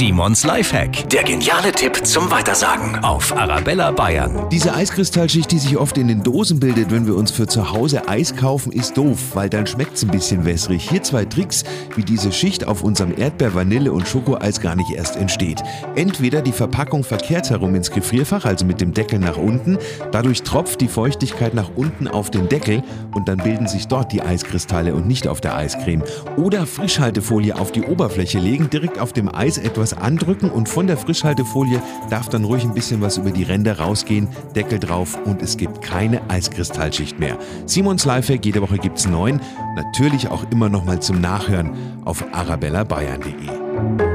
Simons Lifehack. Der geniale Tipp zum Weitersagen auf Arabella Bayern. Diese Eiskristallschicht, die sich oft in den Dosen bildet, wenn wir uns für zu Hause Eis kaufen, ist doof, weil dann schmeckt es ein bisschen wässrig. Hier zwei Tricks, wie diese Schicht auf unserem Erdbeer-, Vanille- und Schokoeis gar nicht erst entsteht. Entweder die Verpackung verkehrt herum ins Gefrierfach, also mit dem Deckel nach unten. Dadurch tropft die Feuchtigkeit nach unten auf den Deckel und dann bilden sich dort die Eiskristalle und nicht auf der Eiscreme. Oder Frischhaltefolie auf die Oberfläche legen, direkt auf dem Eis etwas andrücken und von der Frischhaltefolie darf dann ruhig ein bisschen was über die Ränder rausgehen, Deckel drauf und es gibt keine Eiskristallschicht mehr. Simons Lifehack, jede Woche gibt's neun, natürlich auch immer noch mal zum Nachhören auf arabellabayern.de.